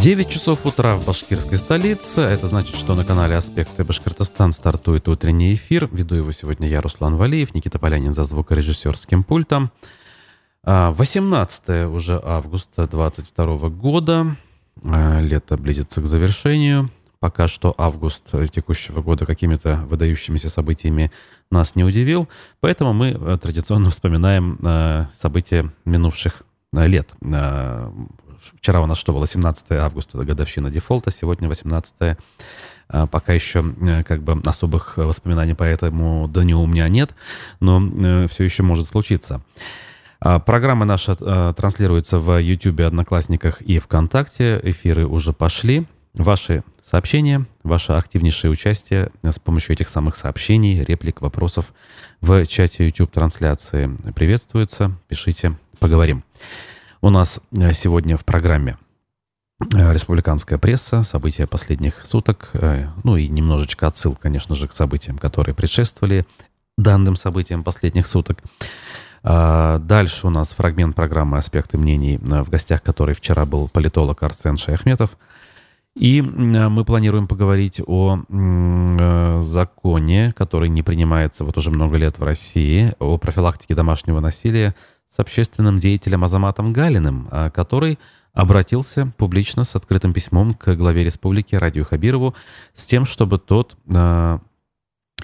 9 часов утра в башкирской столице. Это значит, что на канале «Аспекты Башкортостан» стартует утренний эфир. Веду его сегодня я, Руслан Валиев, Никита Полянин за звукорежиссерским пультом. 18 а, уже августа 2022 года. А, лето близится к завершению. Пока что август текущего года какими-то выдающимися событиями нас не удивил. Поэтому мы э, традиционно вспоминаем э, события минувших э, лет. Вчера у нас что было? 17 августа, годовщина дефолта, сегодня 18 Пока еще как бы особых воспоминаний по этому дню у меня нет, но все еще может случиться. Программа наша транслируется в YouTube, Одноклассниках и ВКонтакте. Эфиры уже пошли. Ваши сообщения, ваше активнейшее участие с помощью этих самых сообщений, реплик, вопросов в чате YouTube-трансляции приветствуется. Пишите, поговорим. У нас э, сегодня в программе э, республиканская пресса, события последних суток, э, ну и немножечко отсыл, конечно же, к событиям, которые предшествовали данным событиям последних суток. А, дальше у нас фрагмент программы «Аспекты мнений», в гостях которой вчера был политолог Арсен Шаяхметов – и мы планируем поговорить о законе, который не принимается вот уже много лет в России, о профилактике домашнего насилия с общественным деятелем Азаматом Галиным, а, который обратился публично с открытым письмом к главе республики Радию Хабирову с тем, чтобы тот э,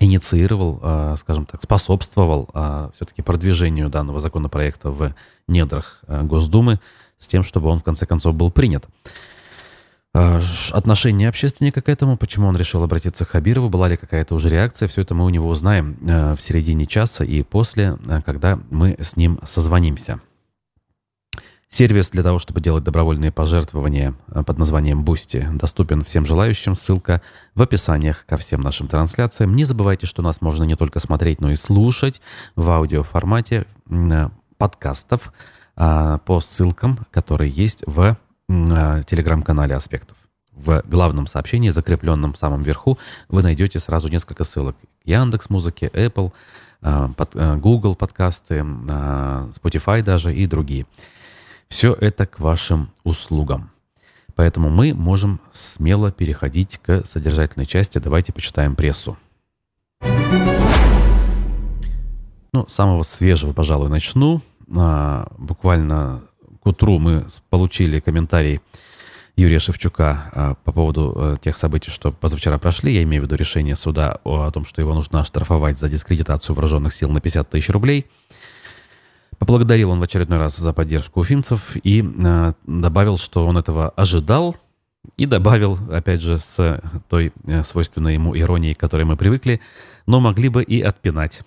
инициировал, э, скажем так, способствовал все-таки продвижению данного законопроекта в недрах Госдумы с тем, чтобы он в конце концов был принят. А, отношение общественника к этому, почему он решил обратиться к Хабирову, была ли какая-то уже реакция, все это мы у него узнаем э, в середине часа и после, э, когда мы с ним созвонимся. Сервис для того, чтобы делать добровольные пожертвования э, под названием Boosty, доступен всем желающим. Ссылка в описаниях ко всем нашим трансляциям. Не забывайте, что нас можно не только смотреть, но и слушать в аудиоформате подкастов по ссылкам, которые есть в телеграм-канале «Аспектов». В главном сообщении, закрепленном в самом верху, вы найдете сразу несколько ссылок. Яндекс Музыки, Apple, а, а, Google подкасты, а, Spotify даже и другие. Все это к вашим услугам. Поэтому мы можем смело переходить к содержательной части. Давайте почитаем прессу. Ну, самого свежего, пожалуй, начну. Буквально утру мы получили комментарий Юрия Шевчука а, по поводу э, тех событий, что позавчера прошли. Я имею в виду решение суда о, том, что его нужно оштрафовать за дискредитацию вооруженных сил на 50 тысяч рублей. Поблагодарил он в очередной раз за поддержку уфимцев и э, добавил, что он этого ожидал, и добавил, опять же, с той э, свойственной ему иронией, к которой мы привыкли, но могли бы и отпинать.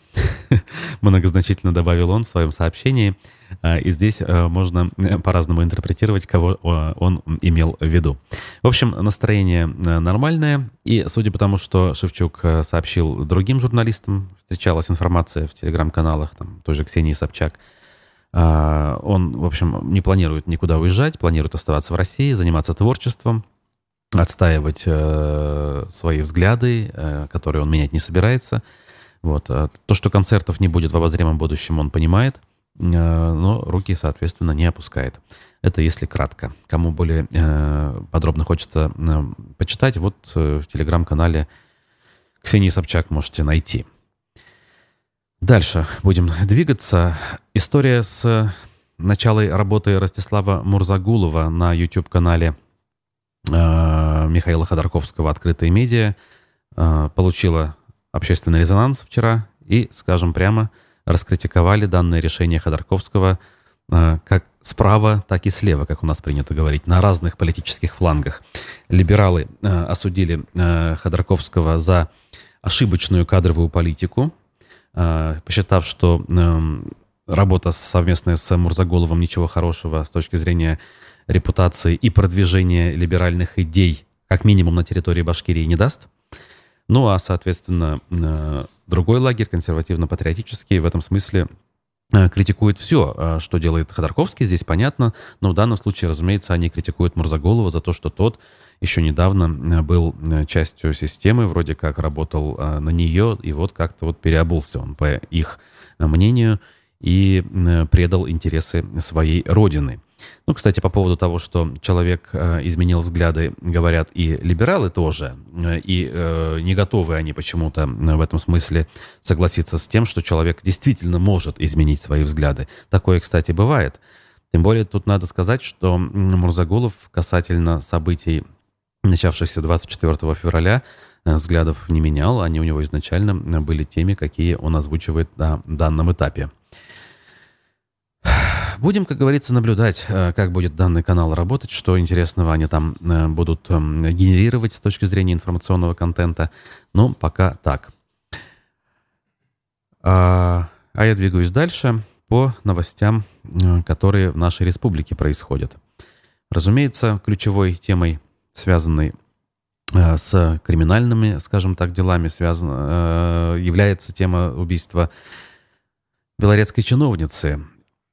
Многозначительно добавил он в своем сообщении. А, и здесь э, можно э, по-разному интерпретировать, кого он имел в виду. В общем, настроение нормальное. И судя по тому, что Шевчук сообщил другим журналистам, встречалась информация в телеграм-каналах, там, той же Ксении Собчак, а, он, в общем, не планирует никуда уезжать, планирует оставаться в России, заниматься творчеством, отстаивать э, свои взгляды, э, которые он менять не собирается. Вот. А то, что концертов не будет в обозримом будущем, он понимает, э, но руки, соответственно, не опускает. Это если кратко. Кому более э, подробно хочется э, почитать, вот э, в телеграм-канале Ксении Собчак можете найти. Дальше будем двигаться. История с началой работы Ростислава Мурзагулова на YouTube-канале э, Михаила Ходорковского «Открытые медиа» э, получила общественный резонанс вчера и, скажем прямо, раскритиковали данное решение Ходорковского э, как справа, так и слева, как у нас принято говорить, на разных политических флангах. Либералы э, осудили э, Ходорковского за ошибочную кадровую политику, Э, посчитав, что эм, работа совместная с Мурзаголовым ничего хорошего с точки зрения репутации и продвижения либеральных идей, как минимум на территории Башкирии, не даст. Ну а, соответственно, э, другой лагерь, консервативно-патриотический, в этом смысле э, критикует все, что делает Ходорковский, здесь понятно, но в данном случае, разумеется, они критикуют Мурзаголова за то, что тот еще недавно э, был э, частью системы, вроде как работал э, на нее, и вот как-то вот переобулся он, по их мнению, и предал интересы своей родины. Ну, кстати, по поводу того, что человек э, изменил взгляды, говорят и либералы тоже, э, и э, не готовы они почему-то в этом смысле согласиться с тем, что человек действительно может изменить свои взгляды. Такое, кстати, бывает. Тем более тут надо сказать, что Мурзагулов касательно событий, начавшихся 24 февраля, э, взглядов не менял. Они у него изначально были теми, какие он озвучивает на данном этапе. Будем, как говорится, наблюдать, э, как будет данный канал работать, что интересного они там э, будут эм, генерировать с точки зрения информационного контента. Но пока так. А, а я двигаюсь дальше по новостям, э, которые в нашей республике происходят. Разумеется, ключевой темой, связанной с криминальными, скажем так, делами, связан, является тема убийства белорецкой чиновницы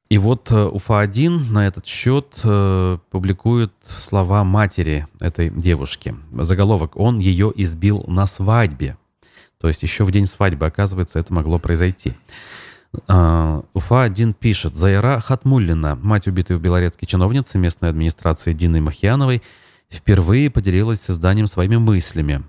и вот э, УФА-1 на этот счет э, публикует слова матери этой девушки. Заголовок «Он ее избил на свадьбе». То есть еще в день свадьбы, оказывается, это могло произойти. Uh, УФА-1 пишет, Зайра Хатмуллина, мать убитой в Белорецке чиновницы местной администрации Дины Махьяновой, впервые поделилась созданием своими мыслями.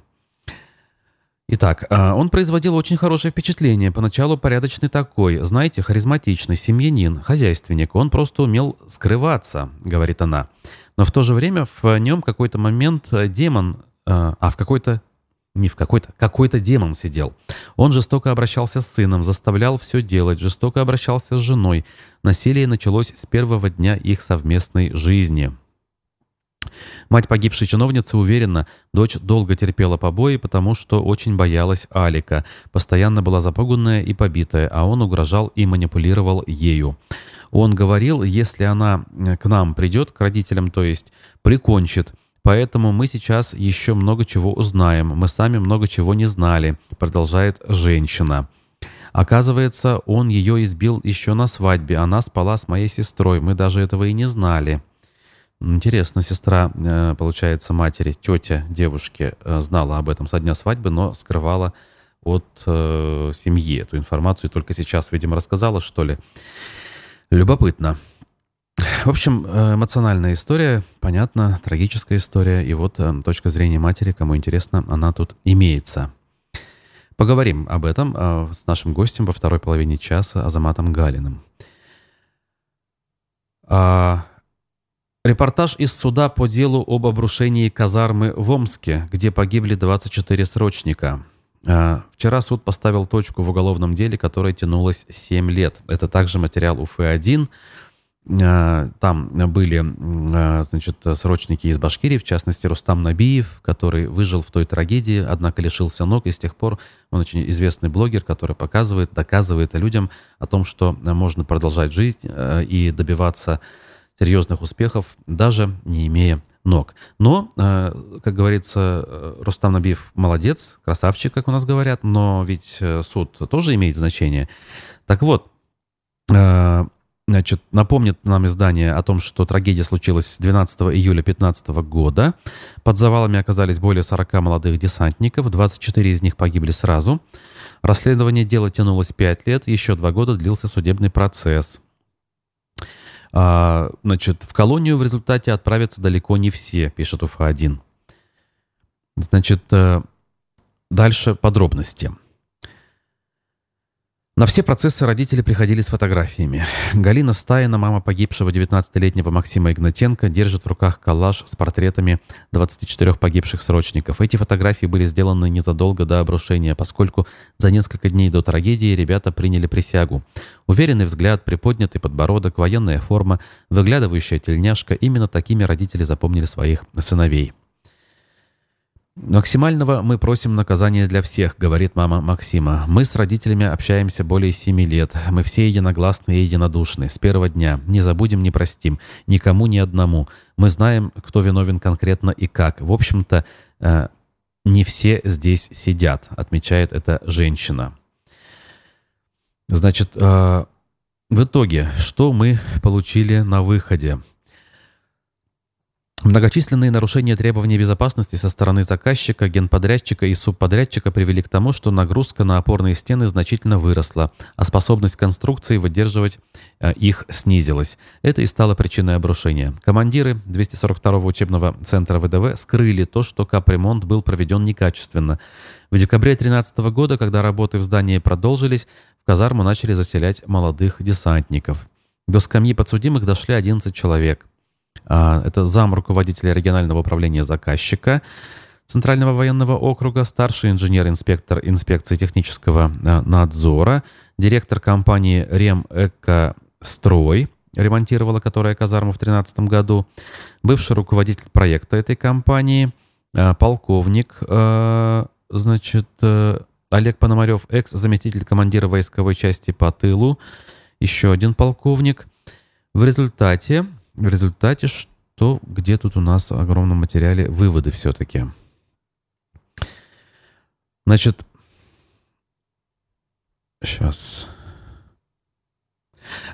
Итак, а, он производил очень хорошее впечатление. Поначалу порядочный такой, знаете, харизматичный, семьянин, хозяйственник. Он просто умел скрываться, говорит она. Но в то же время в нем какой-то момент э, демон, а, а в какой-то не в какой-то, какой-то демон сидел. Он жестоко обращался с сыном, заставлял все делать, жестоко обращался с женой. Насилие началось с первого дня их совместной жизни. Мать погибшей чиновницы уверена, дочь долго терпела побои, потому что очень боялась Алика, постоянно была запуганная и побитая, а он угрожал и манипулировал ею. Он говорил, если она э, к нам придет, к родителям, то есть, прикончит. Поэтому мы сейчас еще много чего узнаем. Мы сами много чего не знали, продолжает женщина. Оказывается, он ее избил еще на свадьбе. Она спала с моей сестрой. Мы даже этого и не знали. Интересно, сестра, э, получается, матери, тетя девушки э, знала об этом со дня свадьбы, но скрывала от э, семьи эту информацию. Только сейчас, видимо, рассказала, что ли. Любопытно. В общем, э, эмоциональная история, понятно, трагическая история. И вот точка зрения матери, кому интересно, она тут имеется. Поговорим об этом с нашим гостем во второй половине часа, Азаматом Галиным. А, Репортаж из суда по делу об обрушении казармы в Омске, где погибли 24 срочника. А, вчера суд поставил точку в уголовном деле, которое тянулось 7 лет. Это также материал УФ-1. А, там были а, значит, срочники из Башкирии, в частности Рустам Набиев, который выжил в той трагедии, однако лишился ног, и с тех пор он очень известный блогер, который показывает, доказывает людям о том, что можно продолжать жизнь и добиваться серьезных успехов, даже не имея ног. Но, э, как говорится, э, Рустам Набиев молодец, красавчик, как у нас говорят, но ведь э, суд тоже имеет значение. Так вот, Значит, напомнит нам издание о том, что трагедия случилась 12 июля 2015 года. Под завалами оказались более 40 молодых десантников, 24 из них погибли сразу. Расследование дела тянулось 5 лет, еще два года длился судебный процесс. А, значит, в колонию в результате отправятся далеко не все, пишет УФА-1. Значит, э, дальше подробности. На все процессы родители приходили с фотографиями. Галина Стаина, мама погибшего 19-летнего Максима Игнатенко, держит в руках коллаж с портретами 24 погибших срочников. Эти фотографии были сделаны незадолго до обрушения, поскольку за несколько дней до трагедии ребята приняли присягу. Уверенный взгляд, приподнятый подбородок, военная форма, выглядывающая тельняшка – именно такими родители запомнили своих сыновей. «Максимального мы просим наказания для всех», — говорит мама Максима. «Мы с родителями общаемся более семи лет. Мы все единогласны и единодушны. С первого дня. Не забудем, не простим. Никому, ни одному. Мы знаем, кто виновен конкретно и как. В общем-то, э, не все здесь сидят», — отмечает эта женщина. Значит, э, в итоге, что мы получили на выходе? Многочисленные нарушения требований безопасности со стороны заказчика, генподрядчика и субподрядчика привели к тому, что нагрузка на опорные стены значительно выросла, а способность конструкции выдерживать э, их снизилась. Это и стало причиной обрушения. Командиры 242-го учебного центра ВДВ скрыли то, что капремонт был проведен некачественно. В декабре 2013 года, когда работы в здании продолжились, в казарму начали заселять молодых десантников. До скамьи подсудимых дошли 11 человек. А, это зам руководителя регионального управления заказчика Центрального военного округа, старший инженер-инспектор инспекции технического а, надзора, директор компании «Ремэкострой», ремонтировала которая казарму в 2013 году, бывший руководитель проекта этой компании, а, полковник, значит, э, Олег Пономарев, экс-заместитель командира войсковой части по тылу, еще один полковник. В результате в результате что? Где тут у нас в огромном материале выводы все-таки? Значит, сейчас...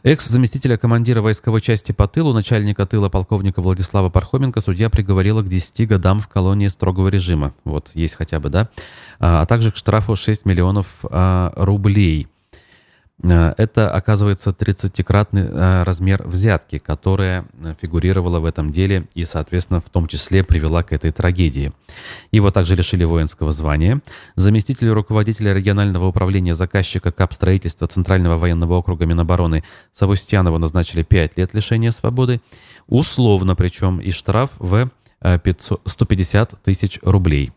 Экс-заместителя командира войсковой части по тылу, начальника тыла полковника Владислава Пархоменко судья приговорила к 10 годам в колонии строгого режима. Вот, есть хотя бы, да? А, а также к штрафу 6 миллионов а, рублей. Э, это, оказывается, 30-кратный э, размер взятки, которая э, фигурировала в этом деле и, соответственно, в том числе привела к этой трагедии. Его также лишили воинского звания. Заместитель руководителя регионального управления заказчика КАП строительства Центрального военного округа Минобороны Савустьянову назначили 5 лет лишения свободы. Условно причем и штраф в 500, 150 тысяч рублей.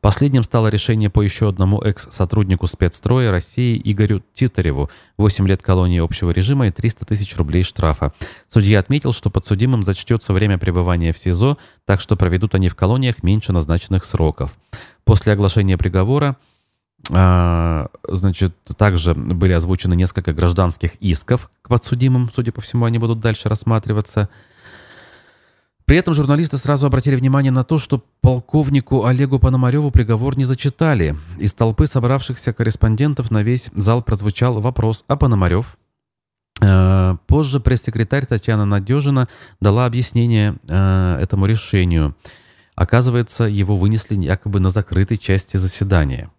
Последним стало решение по еще одному экс-сотруднику спецстроя России Игорю Титареву. 8 лет колонии общего режима и 300 тысяч рублей штрафа. Судья отметил, что подсудимым зачтется время пребывания в СИЗО, так что проведут они в колониях меньше назначенных сроков. После оглашения приговора а, значит, также были озвучены несколько гражданских исков к подсудимым. Судя по всему, они будут дальше рассматриваться. При этом журналисты сразу обратили внимание на то, что полковнику Олегу Пономареву приговор не зачитали. Из толпы собравшихся корреспондентов на весь зал прозвучал вопрос «А Пономарев?». Э, позже пресс-секретарь Татьяна Надежина дала объяснение э, этому решению. Оказывается, его вынесли якобы на закрытой части заседания.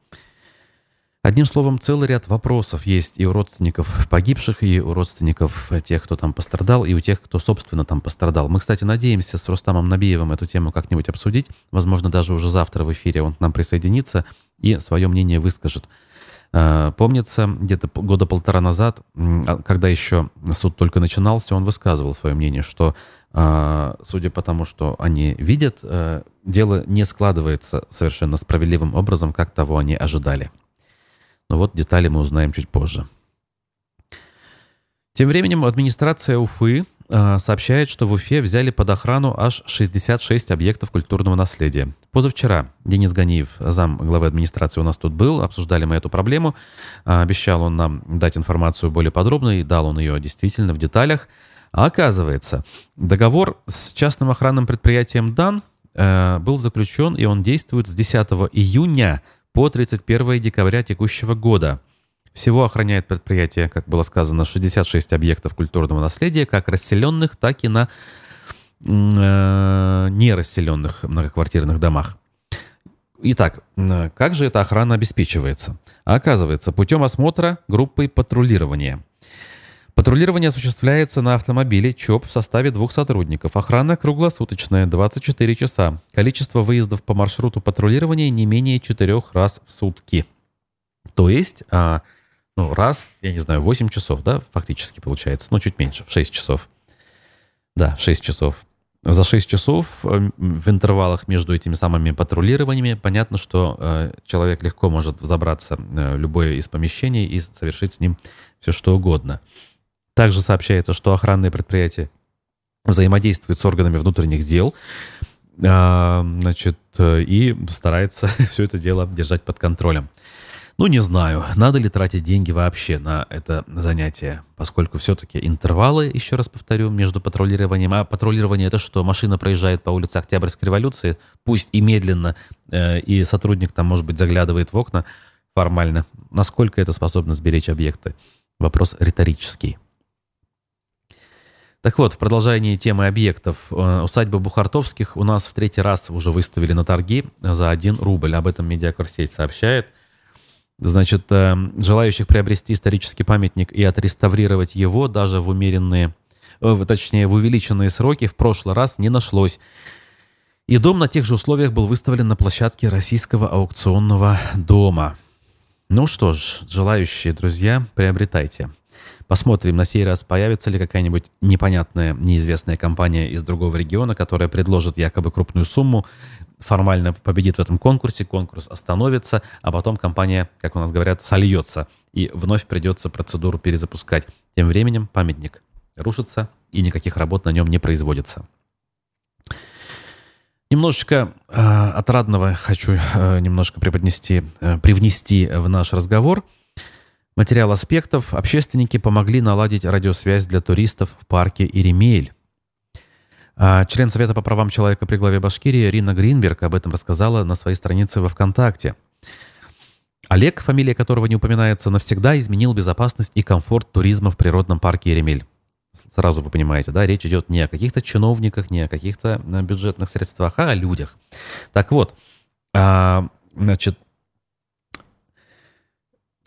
Одним словом, целый ряд вопросов есть и у родственников погибших, и у родственников тех, кто там пострадал, и у тех, кто, собственно, там пострадал. Мы, кстати, надеемся с Рустамом Набиевым эту тему как-нибудь обсудить. Возможно, даже уже завтра в эфире он к нам присоединится и свое мнение выскажет. А, помнится, где-то года полтора назад, а, когда еще суд только начинался, он высказывал свое мнение, что, а, судя по тому, что они видят, дело не складывается совершенно справедливым образом, как того они ожидали. Но вот детали мы узнаем чуть позже. Тем временем администрация Уфы э, сообщает, что в Уфе взяли под охрану аж 66 объектов культурного наследия. Позавчера Денис Ганиев, зам главы администрации, у нас тут был, обсуждали мы эту проблему. Э, обещал он нам дать информацию более подробно, и дал он ее действительно в деталях. А оказывается, договор с частным охранным предприятием «Дан» э, был заключен, и он действует с 10 июня по 31 декабря текущего года. Всего охраняет предприятие, как было сказано, 66 объектов культурного наследия, как расселенных, так и на э, нерасселенных многоквартирных домах. Итак, как же эта охрана обеспечивается? Оказывается, путем осмотра группой патрулирования. Патрулирование осуществляется на автомобиле ЧОП в составе двух сотрудников. Охрана круглосуточная, 24 часа. Количество выездов по маршруту патрулирования не менее четырех раз в сутки. То есть, а, ну, раз, я не знаю, 8 часов, да, фактически получается. Ну, чуть меньше, в 6 часов. Да, в 6 часов. За 6 часов э, в интервалах между этими самыми патрулированиями понятно, что э, человек легко может взобраться э, в любое из помещений и совершить с ним все что угодно. Также сообщается, что охранные предприятия взаимодействуют с органами внутренних дел, а, значит, и старается все это дело держать под контролем. Ну, не знаю, надо ли тратить деньги вообще на это занятие, поскольку все-таки интервалы, еще раз повторю, между патрулированием. А патрулирование это что? Машина проезжает по улице Октябрьской революции, пусть и медленно, э, и сотрудник там, может быть, заглядывает в окна формально. Насколько это способно сберечь объекты? Вопрос риторический. Так вот, в продолжении темы объектов. Э, усадьба Бухартовских у нас в третий раз уже выставили на торги за 1 рубль. Об этом медиакурсеть сообщает. Значит, э, желающих приобрести исторический памятник и отреставрировать его даже в умеренные, э, точнее, в увеличенные сроки в прошлый раз не нашлось. И дом на тех же условиях был выставлен на площадке Российского аукционного дома. Ну что ж, желающие друзья, приобретайте. Посмотрим, на сей раз появится ли какая-нибудь непонятная, неизвестная компания из другого региона, которая предложит якобы крупную сумму, формально победит в этом конкурсе, конкурс остановится, а потом компания, как у нас говорят, сольется, и вновь придется процедуру перезапускать. Тем временем памятник рушится, и никаких работ на нем не производится. Немножечко э, отрадного хочу э, немножко преподнести, э, привнести в наш разговор. Материал аспектов. Общественники помогли наладить радиосвязь для туристов в парке Иремель. А член Совета по правам человека при главе Башкирии Рина Гринберг об этом рассказала на своей странице во ВКонтакте. Олег, фамилия которого не упоминается, навсегда изменил безопасность и комфорт туризма в природном парке Еремель. Сразу вы понимаете, да, речь идет не о каких-то чиновниках, не о каких-то э, бюджетных средствах, а о людях. Так вот, а, значит,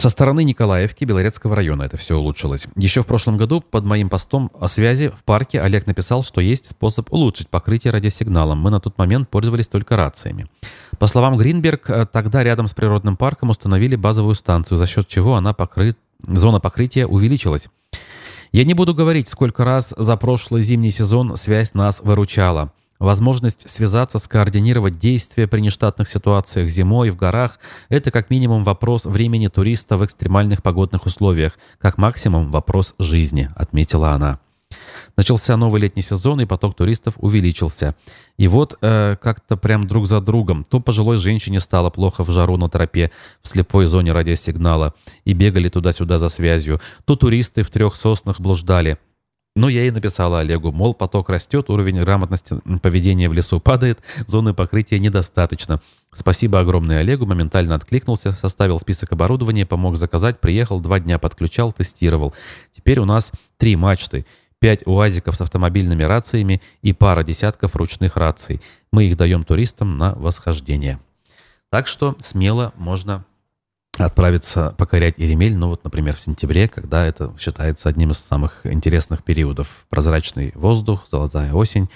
со стороны Николаевки, Белорецкого района это все улучшилось. Еще в прошлом году под моим постом о связи в парке Олег написал, что есть способ улучшить покрытие радиосигналом. Мы на тот момент пользовались только рациями. По словам Гринберг, э, тогда рядом с природным парком установили базовую станцию, за счет чего она покрыт... зона покрытия увеличилась. Я не буду говорить, сколько раз за прошлый зимний сезон связь нас выручала. Возможность связаться, скоординировать действия при нештатных ситуациях зимой в горах – это как минимум вопрос времени туриста в экстремальных погодных условиях, как максимум вопрос жизни, отметила она. Начался новый летний сезон, и поток туристов увеличился. И вот э, как-то прям друг за другом. То пожилой женщине стало плохо в жару на тропе в слепой зоне радиосигнала и бегали туда-сюда за связью, то туристы в трех соснах блуждали. Но я и написала Олегу, мол, поток растет, уровень грамотности поведения в лесу падает, зоны покрытия недостаточно. Спасибо огромное Олегу, моментально откликнулся, составил список оборудования, помог заказать, приехал, два дня подключал, тестировал. Теперь у нас три мачты – пять УАЗиков с автомобильными рациями и пара десятков ручных раций. Мы их даем туристам на восхождение. Так что смело можно отправиться покорять Иремель, ну вот, например, в сентябре, когда это считается одним из самых интересных периодов. Прозрачный воздух, золотая осень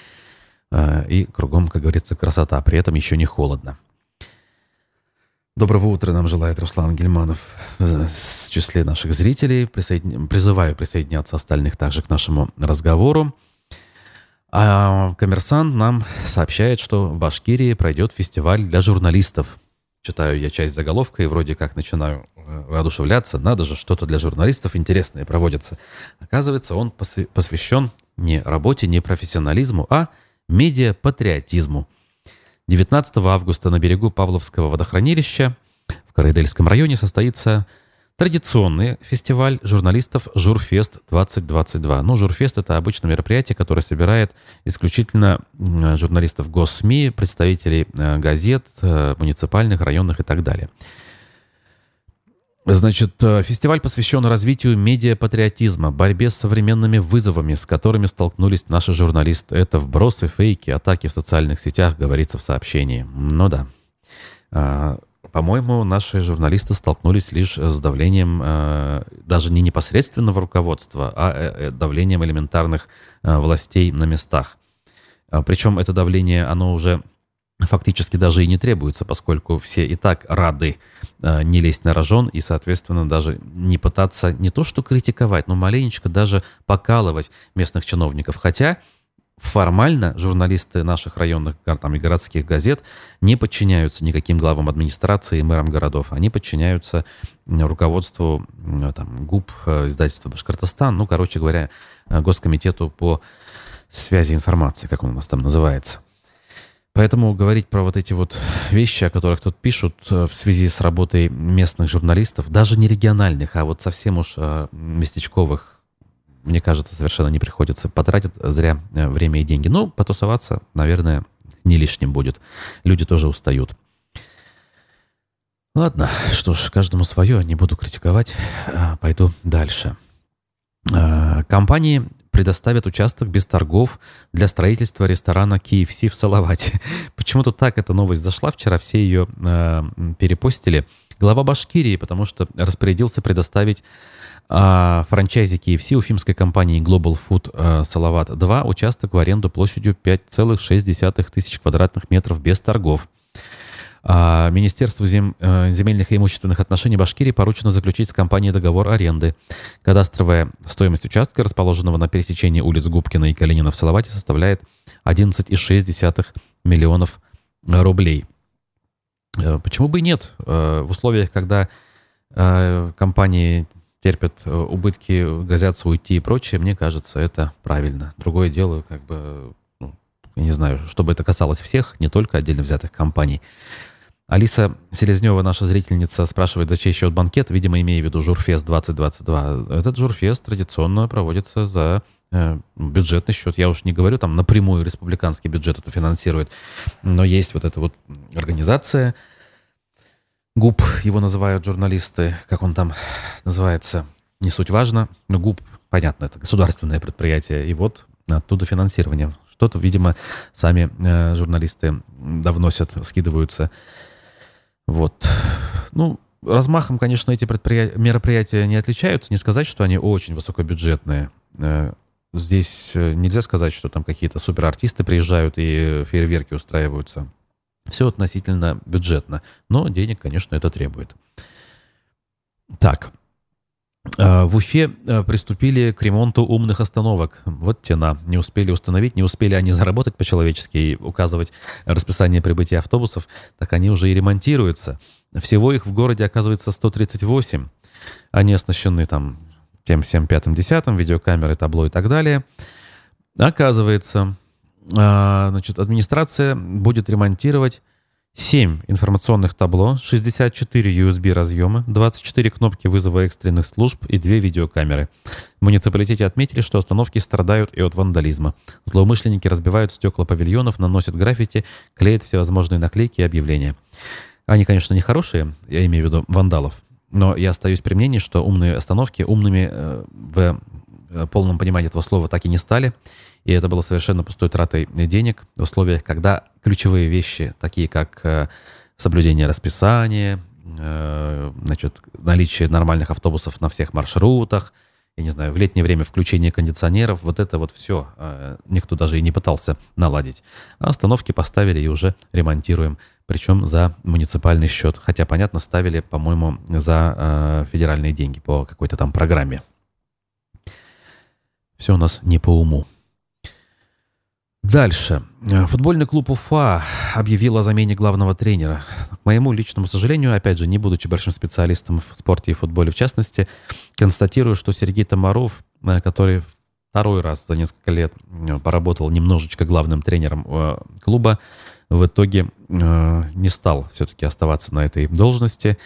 э, и кругом, как говорится, красота. При этом еще не холодно. Доброго утра нам желает Руслан Гельманов в числе наших зрителей. Присоедин... Призываю присоединяться остальных также к нашему разговору. А коммерсант нам сообщает, что в Башкирии пройдет фестиваль для журналистов. Читаю я часть заголовка и вроде как начинаю э, воодушевляться. Надо же, что-то для журналистов интересное проводится. Оказывается, он посвящен не работе, не профессионализму, а медиапатриотизму. 19 августа на берегу Павловского водохранилища в Карайдельском районе состоится традиционный фестиваль журналистов «Журфест-2022». Ну, «Журфест» — это обычное мероприятие, которое собирает исключительно журналистов госсми, представителей э, газет, э, муниципальных, районных и так далее. Значит, э, фестиваль посвящен развитию медиапатриотизма, борьбе с современными вызовами, с которыми столкнулись наши журналисты. Это вбросы, фейки, атаки в социальных сетях, говорится в сообщении. Ну да. А, по-моему, наши журналисты столкнулись лишь с давлением э, даже не непосредственного руководства, а э, давлением элементарных властей на местах. А, причем это давление, оно уже фактически даже и не требуется, поскольку все и так рады э, не лезть на рожон и, соответственно, даже не пытаться не то что критиковать, но маленечко даже покалывать местных чиновников. Хотя формально журналисты наших районных там, и городских газет не подчиняются никаким главам администрации и мэрам городов. Они подчиняются руководству там, ГУП, э, издательства «Башкортостан», ну, короче говоря, э, Госкомитету по связи информации, как он у нас там называется. Поэтому говорить про вот эти вот вещи, о которых тут пишут э, в связи с работой местных журналистов, даже не региональных, а вот совсем уж э, местечковых, мне кажется, совершенно не приходится. Потратят зря э, время и деньги. Ну, потусоваться, наверное, не лишним будет. Люди тоже устают. Ладно, что ж, каждому свое, не буду критиковать, пойду дальше. Компании предоставят участок без торгов для строительства ресторана KFC в Салавате. Почему-то так эта новость зашла. Вчера все ее э, перепостили. Глава Башкирии, потому что распорядился предоставить э, франчайзе KFC уфимской компании Global Food э, Салават 2 участок в аренду площадью 5,6 тысяч квадратных метров без торгов. А Министерству зем, э, земельных и имущественных отношений Башкирии поручено заключить с компанией договор аренды. Кадастровая стоимость участка, расположенного на пересечении улиц Губкина и Калинина в Салавате, составляет 11,6 миллионов рублей. Э, почему бы и нет? Э, в условиях, когда компании терпят убытки, грозятся уйти и прочее, мне кажется, это правильно. Другое дело, как бы, ну, не знаю, чтобы это касалось всех, не только отдельно взятых компаний. Алиса Селезнева, наша зрительница, спрашивает, за чей счет банкет, видимо, имея в виду Журфест 2022. Этот Журфест традиционно проводится за э, бюджетный счет. Я уж не говорю, там напрямую республиканский бюджет это финансирует, но есть вот эта вот организация, ГУП его называют журналисты, как он там называется, не суть важно, но ГУП, понятно, это государственное предприятие, и вот оттуда финансирование. Что-то, видимо, сами э, журналисты довносят, скидываются. Вот. Ну, размахом, конечно, эти мероприятия не отличаются. Не сказать, что они очень высокобюджетные. Э, здесь э, нельзя сказать, что там какие-то суперартисты приезжают и фейерверки устраиваются. Все относительно бюджетно. Но денег, конечно, это требует. Так. Э, в Уфе приступили к ремонту умных остановок. Вот тена. Не успели установить, не успели они заработать по-человечески и указывать расписание прибытия автобусов, так они уже и ремонтируются. Всего их в городе оказывается 138. Они оснащены там тем всем пятым, десятым, видеокамеры, табло и так далее. Оказывается, а, значит, администрация будет ремонтировать 7 информационных табло, 64 USB разъема, 24 кнопки вызова экстренных служб и 2 видеокамеры. В муниципалитете отметили, что остановки страдают и от вандализма. Злоумышленники разбивают стекла павильонов, наносят граффити, клеят всевозможные наклейки и объявления. Они, конечно, не хорошие, я имею в виду вандалов, но я остаюсь при мнении, что умные остановки умными э, в э, полном понимании этого слова так и не стали. И это было совершенно пустой тратой денег в условиях, когда ключевые вещи, такие как э, соблюдение расписания, э, значит, наличие нормальных автобусов на всех маршрутах, я не знаю, в летнее время включение кондиционеров, вот это вот все э, никто даже и не пытался наладить. А остановки поставили и уже ремонтируем, причем за муниципальный счет. Хотя, понятно, ставили, по-моему, за федеральные деньги по какой-то там программе. Все у нас не по уму. Дальше. Футбольный клуб Уфа объявил о замене главного тренера. К моему личному сожалению, опять же, не будучи большим специалистом в спорте и футболе в частности, констатирую, что Сергей Тамаров, э, который второй раз за несколько лет э, поработал немножечко главным тренером э, клуба, в итоге не стал все-таки оставаться на этой должности.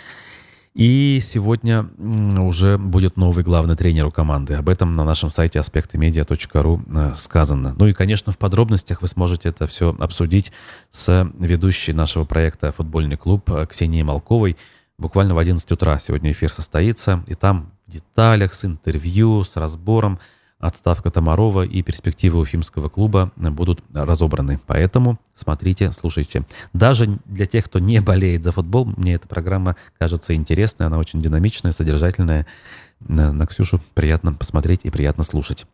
И сегодня уже будет новый главный тренер у команды. Об этом на нашем сайте аспектымедиа.ру э, сказано. Ну и, конечно, в подробностях вы сможете это все обсудить с ведущей нашего проекта «Футбольный клуб» Ксенией Малковой. Буквально в 11 утра сегодня эфир состоится, и там в деталях, с интервью, с разбором – отставка Тамарова и перспективы Уфимского клуба будут разобраны. Поэтому смотрите, слушайте. Даже для тех, кто не болеет за футбол, мне эта программа кажется интересной, она очень динамичная, содержательная. На, Ксюшу приятно посмотреть и приятно слушать.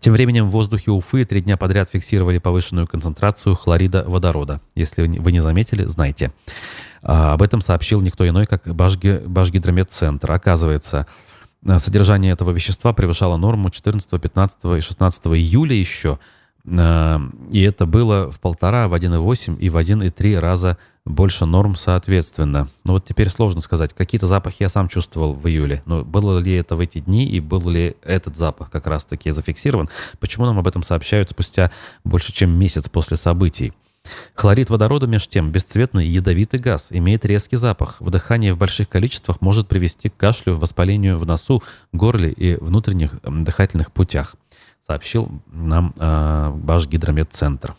Тем временем в воздухе Уфы три дня подряд фиксировали повышенную концентрацию хлорида водорода. Если вы не заметили, знайте. А, об этом сообщил никто иной, как Башги, Башгидрометцентр. Оказывается, содержание этого вещества превышало норму 14, 15 и 16 июля еще. Э, и это было в полтора, в 1,8 и в 1,3 раза больше норм соответственно. Но вот теперь сложно сказать. Какие-то запахи я сам чувствовал в июле. Но было ли это в эти дни и был ли этот запах как раз-таки зафиксирован? Почему нам об этом сообщают спустя больше, чем месяц после событий? Хлорид водорода, меж тем, бесцветный ядовитый газ, имеет резкий запах. Вдыхание в больших количествах может привести к кашлю, воспалению в носу, горле и внутренних дыхательных путях, сообщил нам э, Башгидрометцентр.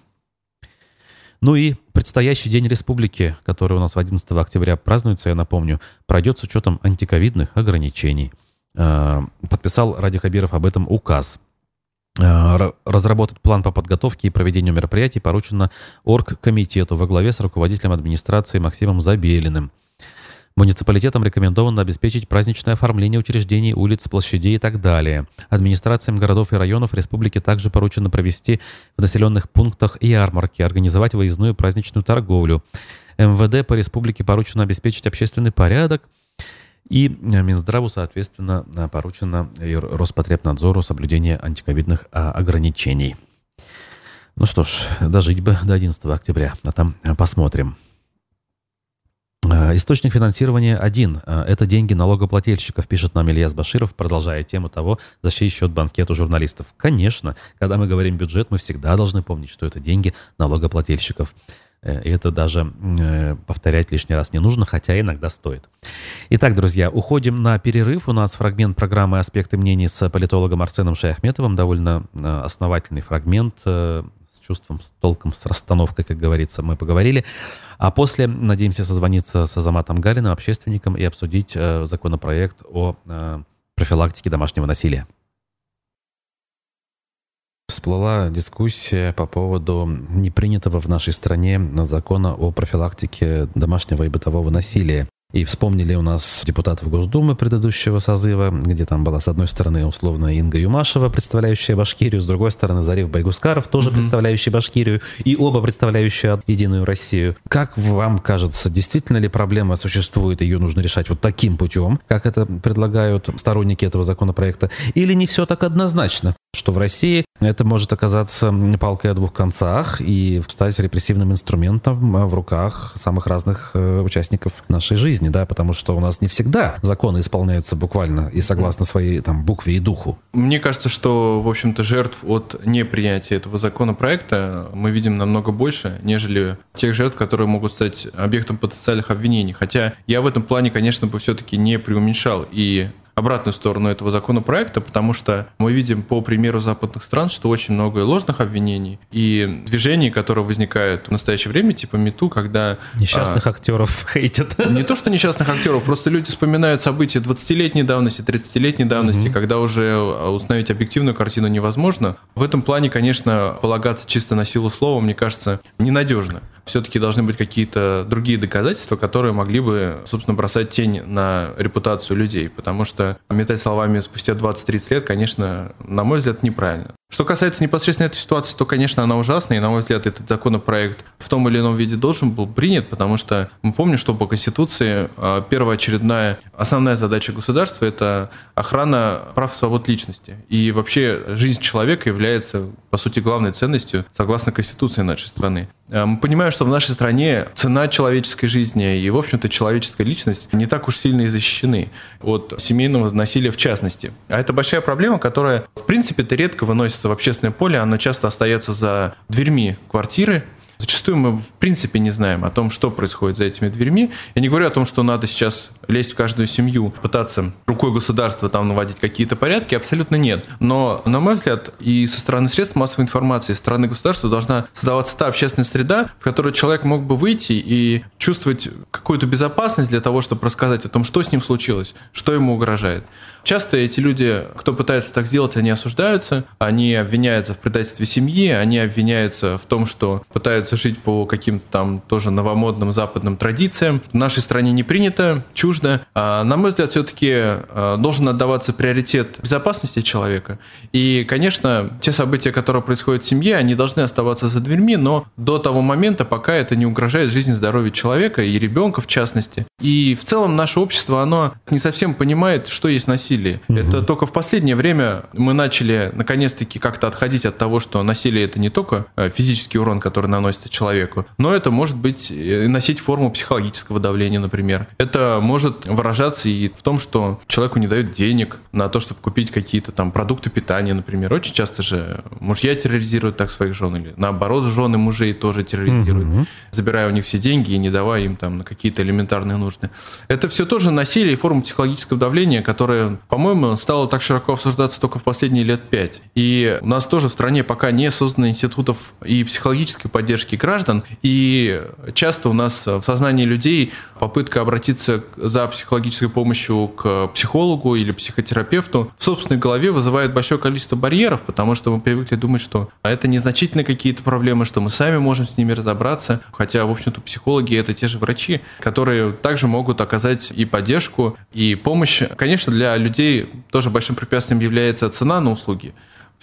Ну и предстоящий День Республики, который у нас в 11 октября празднуется, я напомню, пройдет с учетом антиковидных ограничений. Э, подписал Ради Хабиров об этом указ. Разработать план по подготовке и проведению мероприятий поручено оргкомитету во главе с руководителем администрации Максимом Забелиным. Муниципалитетам рекомендовано обеспечить праздничное оформление учреждений, улиц, площадей и так далее. Администрациям городов и районов республики также поручено провести в населенных пунктах ярмарки, организовать выездную праздничную торговлю. МВД по республике поручено обеспечить общественный порядок, и Минздраву, соответственно, поручено и Роспотребнадзору соблюдение антиковидных а, ограничений. Ну что ж, дожить бы до 11 октября, а там посмотрим. А, источник финансирования один. Это деньги налогоплательщиков, пишет нам Ильяс Баширов, продолжая тему того, за чей счет банкет у журналистов. Конечно, когда мы говорим бюджет, мы всегда должны помнить, что это деньги налогоплательщиков. Э, и это даже э, повторять лишний раз не нужно, хотя иногда стоит. Итак, друзья, уходим на перерыв. У нас фрагмент программы «Аспекты мнений» с политологом Арсеном Шаяхметовым. Довольно э, основательный фрагмент с чувством, с толком, с расстановкой, как говорится, мы поговорили. А после надеемся созвониться с Азаматом Галиным, общественником, и обсудить законопроект о профилактике домашнего насилия. Всплыла дискуссия по поводу непринятого в нашей стране закона о профилактике домашнего и бытового насилия. И вспомнили у нас депутатов Госдумы предыдущего созыва, где там была, с одной стороны, условно, Инга Юмашева, представляющая Башкирию, с другой стороны, Зариф Байгускаров, тоже mm-hmm. представляющий Башкирию, и оба представляющие Единую Россию. Как вам кажется, действительно ли проблема существует, ее нужно решать вот таким путем, как это предлагают сторонники этого законопроекта, или не все так однозначно? что в России это может оказаться палкой о двух концах и стать репрессивным инструментом в руках самых разных э, участников нашей жизни, да, потому что у нас не всегда законы исполняются буквально и согласно своей там букве и духу. Мне кажется, что, в общем-то, жертв от непринятия этого законопроекта мы видим намного больше, нежели тех жертв, которые могут стать объектом потенциальных обвинений. Хотя я в этом плане, конечно, бы все-таки не преуменьшал и обратную сторону этого законопроекта, потому что мы видим по примеру западных стран, что очень много ложных обвинений и движений, которые возникают в настоящее время, типа МИТУ, когда... Несчастных а, актеров хейтят. Не то, что несчастных актеров, просто люди вспоминают события 20-летней давности, 30-летней давности, угу. когда уже установить объективную картину невозможно. В этом плане, конечно, полагаться чисто на силу слова, мне кажется, ненадежно все-таки должны быть какие-то другие доказательства, которые могли бы, собственно, бросать тень на репутацию людей. Потому что метать словами спустя 20-30 лет, конечно, на мой взгляд, неправильно. Что касается непосредственно этой ситуации, то, конечно, она ужасная, и, на мой взгляд, этот законопроект в том или ином виде должен был принят, потому что мы помним, что по Конституции а, первая очередная основная задача государства – это охрана прав и свобод личности. И вообще жизнь человека является, по сути, главной ценностью согласно Конституции нашей страны. Мы понимаем, что в нашей стране цена человеческой жизни и, в общем-то, человеческая личность не так уж сильно и защищены от семейного насилия в частности. А это большая проблема, которая, в принципе-то, редко выносится в общественное поле, оно часто остается за дверьми квартиры, Зачастую мы в принципе не знаем о том, что происходит за этими дверьми. Я не говорю о том, что надо сейчас лезть в каждую семью, пытаться рукой государства там наводить какие-то порядки, абсолютно нет. Но, на мой взгляд, и со стороны средств массовой информации, со стороны государства должна создаваться та общественная среда, в которой человек мог бы выйти и чувствовать какую-то безопасность для того, чтобы рассказать о том, что с ним случилось, что ему угрожает. Часто эти люди, кто пытается так сделать, они осуждаются, они обвиняются в предательстве семьи, они обвиняются в том, что пытаются жить по каким-то там тоже новомодным западным традициям. В нашей стране не принято, чуждо. А, на мой взгляд, все-таки а, должен отдаваться приоритет безопасности человека. И, конечно, те события, которые происходят в семье, они должны оставаться за дверьми, но до того момента, пока это не угрожает жизни и здоровью человека и ребенка в частности. И в целом наше общество, оно не совсем понимает, что есть насилие. Угу. Это только в последнее время мы начали наконец-таки как-то отходить от того, что насилие это не только э, физический урон, который наносится человеку, но это может быть носить форму психологического давления, например. Это может выражаться и в том, что человеку не дают денег на то, чтобы купить какие-то там продукты питания, например. Очень часто же мужья терроризируют так своих жен, или наоборот, жены мужей тоже терроризируют, угу. забирая у них все деньги и не давая им там на какие-то элементарные нужды. Это все тоже насилие и форма психологического давления, которое по-моему, стало так широко обсуждаться только в последние лет пять. И у нас тоже в стране пока не создано институтов и психологической поддержки поддержки граждан. И часто у нас в сознании людей попытка обратиться за психологической помощью к психологу или психотерапевту в собственной голове вызывает большое количество барьеров, потому что мы привыкли думать, что это незначительные какие-то проблемы, что мы сами можем с ними разобраться. Хотя, в общем-то, психологи — это те же врачи, которые также могут оказать и поддержку, и помощь. Конечно, для людей тоже большим препятствием является цена на услуги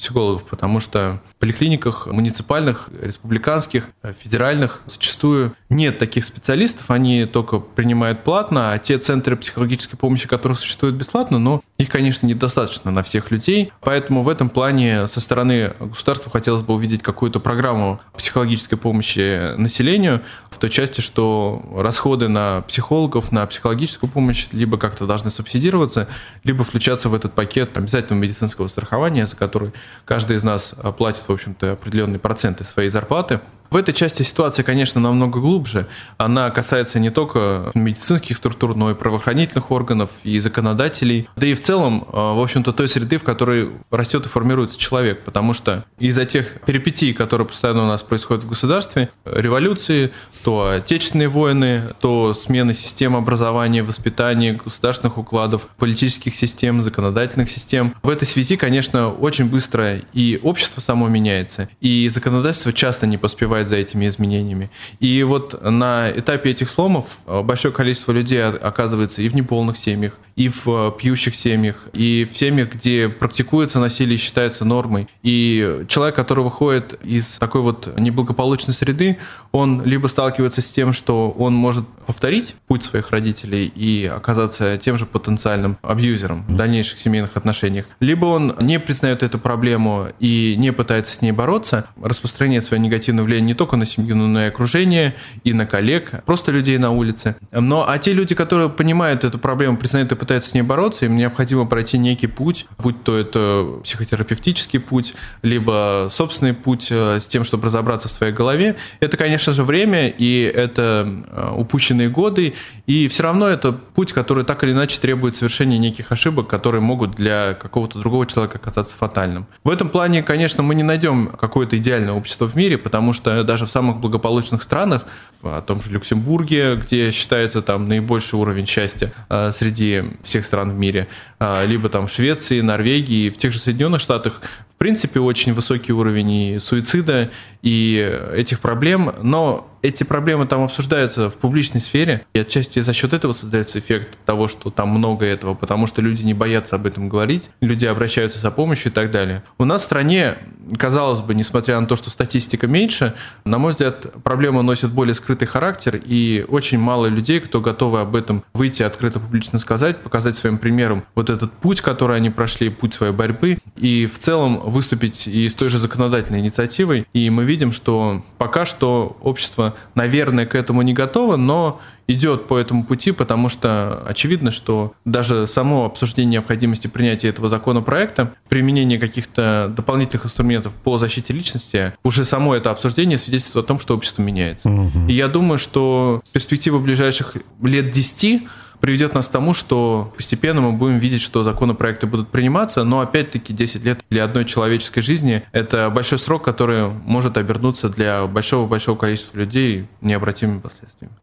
психологов, потому что в поликлиниках муниципальных, республиканских, федеральных зачастую нет таких специалистов, они только принимают платно, а те центры психологической помощи, которые существуют бесплатно, но их, конечно, недостаточно на всех людей. Поэтому в этом плане со стороны государства хотелось бы увидеть какую-то программу психологической помощи населению в той части, что расходы на психологов, на психологическую помощь либо как-то должны субсидироваться, либо включаться в этот пакет обязательного медицинского страхования, за который каждый из нас платит, в общем-то, определенные проценты своей зарплаты. В этой части ситуация, конечно, намного глубже. Она касается не только медицинских структур, но и правоохранительных органов, и законодателей, да и в целом, э, в общем-то, той среды, в которой растет и формируется человек. Потому что из-за тех перипетий, которые постоянно у нас происходят в государстве, революции, то отечественные войны, то смена систем образования, воспитания, государственных укладов, политических систем, законодательных систем. В этой связи, конечно, очень быстро и общество само меняется, и законодательство часто не поспевает поспевает за этими изменениями. И вот на этапе этих сломов э, большое количество людей оказывается и в неполных семьях, и в э, пьющих семьях, и в семьях, где практикуется насилие, считается нормой. И человек, который выходит из такой вот неблагополучной среды, он либо сталкивается с тем, что он может повторить путь своих родителей и оказаться тем же потенциальным абьюзером в дальнейших семейных отношениях, либо он не признает эту проблему и не пытается с ней бороться, распространяет свое негативное влияние не только на семью, но и окружение, и на коллег, просто людей на улице. Но а те люди, которые понимают эту проблему, признают и пытаются с ней бороться, им необходимо пройти некий путь, будь то это психотерапевтический путь, либо собственный путь э, с тем, чтобы разобраться в своей голове. Это, конечно же, время, и это э, упущенные годы, и все равно это путь, который так или иначе требует совершения неких ошибок, которые могут для какого-то другого человека оказаться фатальным. В этом плане, конечно, мы не найдем какое-то идеальное общество в мире, потому что даже в самых благополучных странах, в том же Люксембурге, где считается там наибольший уровень счастья э, среди всех стран в мире, э, либо там в Швеции, Норвегии, в тех же Соединенных Штатах, в принципе, очень высокий уровень и суицида, и этих проблем, но эти проблемы там обсуждаются в публичной сфере, и отчасти за счет этого создается эффект того, что там много этого, потому что люди не боятся об этом говорить, люди обращаются за помощью и так далее. У нас в стране, казалось бы, несмотря на то, что статистика меньше, на мой взгляд, проблема носит более скрытый характер, и очень мало людей, кто готовы об этом выйти открыто публично сказать, показать своим примером вот этот путь, который они прошли, путь своей борьбы, и в целом выступить и с той же законодательной инициативой. И мы видим, что пока что общество наверное, к этому не готова, но идет по этому пути, потому что очевидно, что даже само обсуждение необходимости принятия этого законопроекта, применение каких-то дополнительных инструментов по защите личности, уже само это обсуждение свидетельствует о том, что общество меняется. Угу. И я думаю, что перспектива ближайших лет 10 приведет нас к тому, что постепенно мы будем видеть, что законопроекты будут приниматься, но опять-таки 10 лет для одной человеческой жизни – это большой срок, который может обернуться для большого-большого количества людей необратимыми последствиями.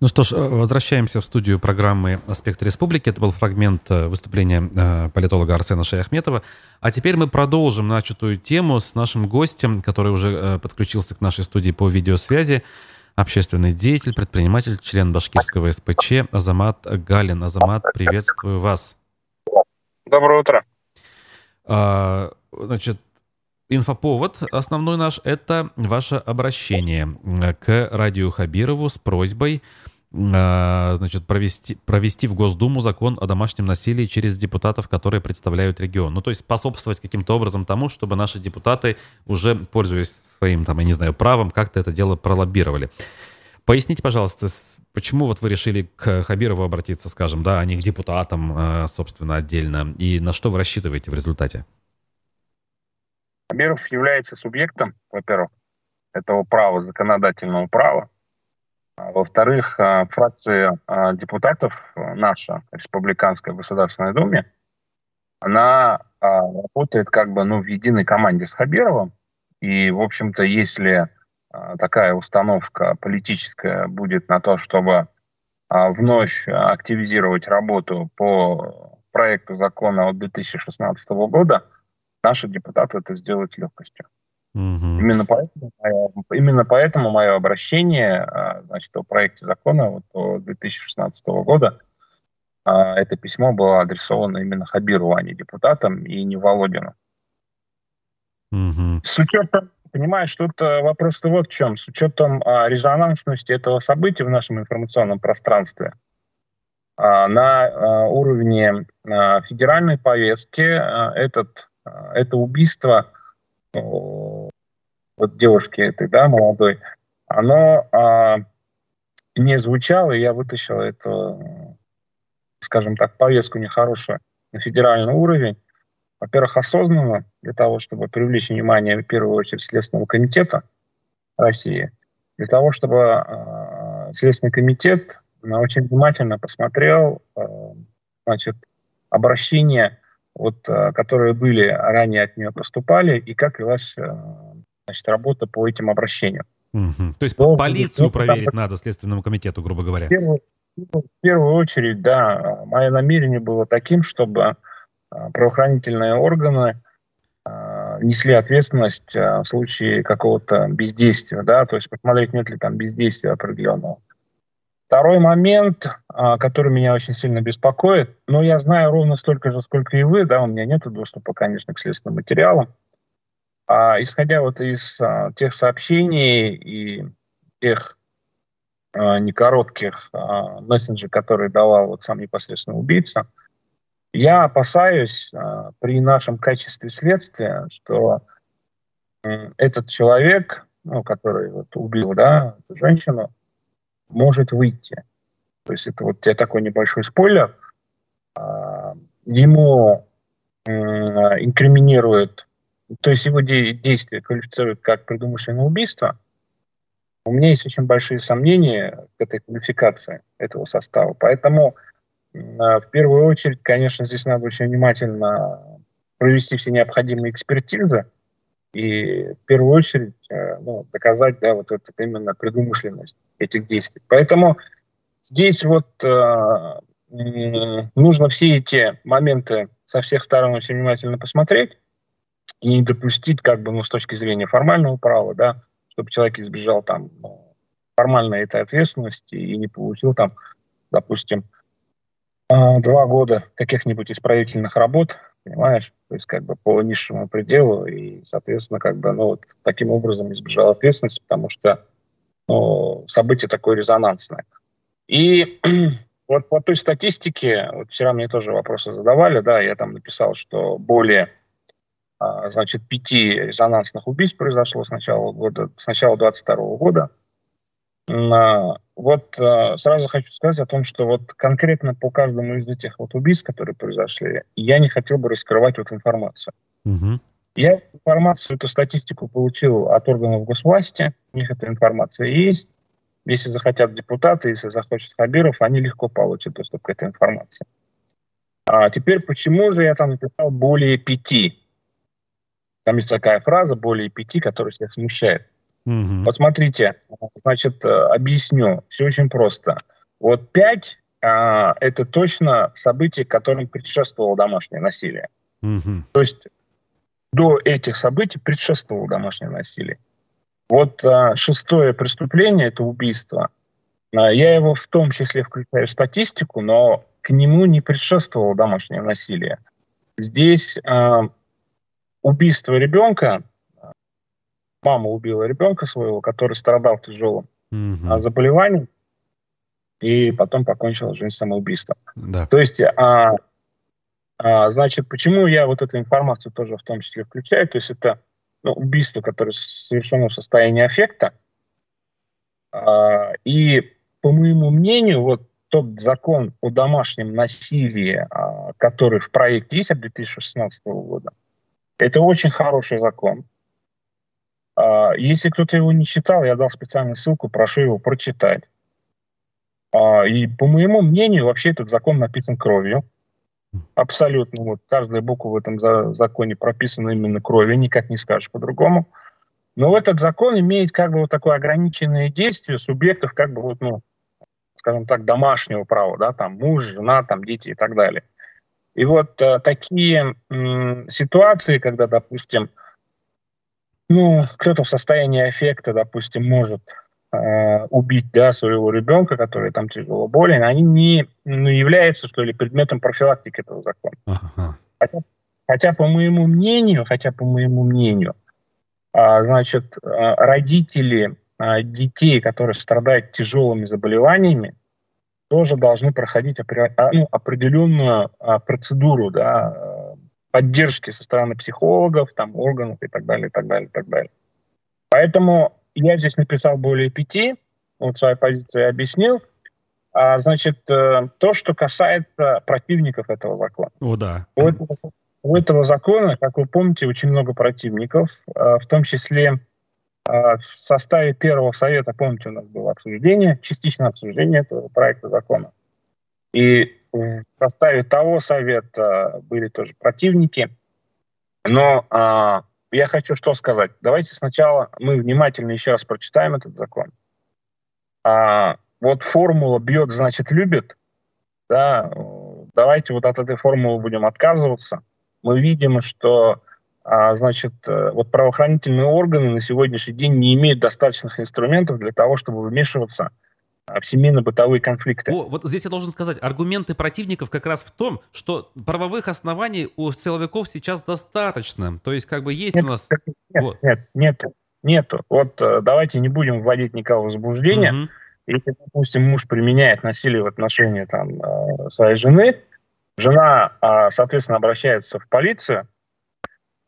Ну что ж, э, возвращаемся в студию программы «Аспект республики». Это был фрагмент э, выступления э, политолога Арсена Шаяхметова. А теперь мы продолжим начатую тему с нашим гостем, который уже подключился к нашей студии по видеосвязи общественный деятель, предприниматель, член башкирского СПЧ Азамат Галин. Азамат, приветствую вас. Доброе утро. А, значит, инфоповод основной наш – это ваше обращение к радио Хабирову с просьбой значит, провести, провести в Госдуму закон о домашнем насилии через депутатов, которые представляют регион. Ну, то есть способствовать каким-то образом тому, чтобы наши депутаты, уже пользуясь своим, там, я не знаю, правом, как-то это дело пролоббировали. Поясните, пожалуйста, почему вот вы решили к Хабирову обратиться, скажем, да, а не к депутатам, а, собственно, отдельно, и на что вы рассчитываете в результате? Хабиров является субъектом, во-первых, этого права, законодательного права, во-вторых, а, фракция а, депутатов, наша, Республиканская Государственная Думе, она работает как бы ну, в единой команде с Хабировым. И, в общем-то, если такая установка политическая будет на то, чтобы вновь активизировать работу по проекту закона от 2016 года, наши депутаты это сделают с легкостью. Угу. Именно, поэтому, именно поэтому мое обращение а, значит, о проекте закона вот, о 2016 года, а, это письмо было адресовано именно Хабиру, а не депутатам, и не Володину. Угу. С учетом, понимаешь, тут э, вопрос-то вот в чем. С учетом а, резонансности этого события в нашем информационном пространстве, на уровне федеральной повестки этот, это убийство вот девушки этой, да, молодой, оно а, не звучало, и я вытащил эту, скажем так, повестку нехорошую на федеральный уровень. Во-первых, осознанно, для того, чтобы привлечь внимание, в первую очередь, Следственного комитета России, для того, чтобы э, Следственный комитет очень внимательно посмотрел э, значит, обращения, вот, э, которые были ранее от нее поступали, и как велась э, значит, работа по этим обращениям. Угу. То есть Но, полицию проверить там, надо, Следственному комитету, грубо говоря. В первую, в первую очередь, да, мое намерение было таким, чтобы а, правоохранительные органы а, несли ответственность а, в случае какого-то бездействия, да, то есть посмотреть, нет ли там бездействия определенного. Второй момент, который меня очень сильно беспокоит, но я знаю ровно столько же, сколько и вы, да, у меня нет доступа, конечно, к следственным материалам, а исходя вот из а, тех сообщений и тех а, некоротких а, мессенджей, которые давал вот сам непосредственно убийца, я опасаюсь а, при нашем качестве следствия, что этот человек, ну, который вот убил да, эту женщину, может выйти. То есть это вот тебе такой небольшой спойлер. А, ему инкриминирует то есть его де- действия квалифицируют как предумышленное убийство, у меня есть очень большие сомнения к этой квалификации этого состава. Поэтому э, в первую очередь, конечно, здесь надо очень внимательно провести все необходимые экспертизы и в первую очередь э, ну, доказать да, вот это, именно предумышленность этих действий. Поэтому здесь вот э, нужно все эти моменты со всех сторон очень внимательно посмотреть, и не допустить, как бы, ну, с точки зрения формального права, да, чтобы человек избежал там ну, формальной этой ответственности и не получил там, допустим, а, два года каких-нибудь исправительных работ, понимаешь, то есть как бы по низшему пределу, и, соответственно, как бы, ну, вот таким образом избежал ответственности, потому что ну, событие такое резонансное. И вот по той статистике, вот вчера мне тоже вопросы задавали, да, я там написал, что более значит, пяти резонансных убийств произошло с начала года, с начала 22 года. А, вот а, сразу хочу сказать о том, что вот конкретно по каждому из этих вот убийств, которые произошли, я не хотел бы раскрывать вот информацию. Угу. Я информацию, эту статистику получил от органов госвласти, у них эта информация есть. Если захотят депутаты, если захочет Хабиров, они легко получат доступ к этой информации. А теперь почему же я там написал более пяти там есть такая фраза, более пяти, которая всех смущает. Угу. Вот смотрите, значит, э, объясню. Все очень просто. Вот пять а, это точно событие, которым предшествовало домашнее насилие. Угу. То есть до этих событий предшествовало домашнее насилие. Вот а, шестое преступление, это убийство. А, я его в том числе включаю в статистику, но к нему не предшествовало домашнее насилие. Здесь а, убийство ребенка, мама убила ребенка своего, который страдал тяжелым угу. заболеванием, и потом покончила жизнь самоубийством. Да. То есть, а, а, значит, почему я вот эту информацию тоже в том числе включаю? То есть это ну, убийство, которое совершено в состоянии аффекта. А, и по моему мнению, вот тот закон о домашнем насилии, а, который в проекте есть от 2016 года, это очень хороший закон. А, если кто-то его не читал, я дал специальную ссылку, прошу его прочитать. А, и по моему мнению, вообще этот закон написан кровью. Абсолютно. Вот каждая буква в этом законе прописана именно кровью, никак не скажешь по-другому. Но этот закон имеет как бы вот такое ограниченное действие субъектов как бы вот, ну, скажем так, домашнего права, да, там муж, жена, там дети и так далее. И вот э, такие м, ситуации, когда, допустим, ну, кто-то в состоянии аффекта, допустим, может э, убить да, своего ребенка, который там тяжело болен, они не ну, являются, что ли, предметом профилактики этого закона. Ага. Хотя, хотя, по моему мнению, хотя, по моему мнению, э, значит, э, родители э, детей, которые страдают тяжелыми заболеваниями, тоже должны проходить а, ну, определенную а, процедуру да, поддержки со стороны психологов, там, органов и так далее, и так далее, и так далее. Поэтому я здесь написал более пяти, вот свою позицию объяснил. А, значит, э, то, что касается противников этого закона. О, да. У этого, у этого закона, как вы помните, очень много противников, в том числе в составе первого совета, помните, у нас было обсуждение, частичное обсуждение этого проекта закона. И в составе того совета были тоже противники. Но а, я хочу что сказать. Давайте сначала мы внимательно еще раз прочитаем этот закон. А, вот формула бьет, значит, любит. Да, давайте вот от этой формулы будем отказываться. Мы видим, что а, значит, э, вот правоохранительные органы на сегодняшний день не имеют достаточных инструментов для того, чтобы вмешиваться в семейно-бытовые конфликты. О, вот здесь я должен сказать, аргументы противников как раз в том, что правовых оснований у силовиков сейчас достаточно. То есть как бы есть нет, у нас... Нет, вот. нет, нет, нет. Вот э, давайте не будем вводить никого в заблуждение. Угу. Если, допустим, муж применяет насилие в отношении там, э, своей жены, жена, а, соответственно, обращается в полицию,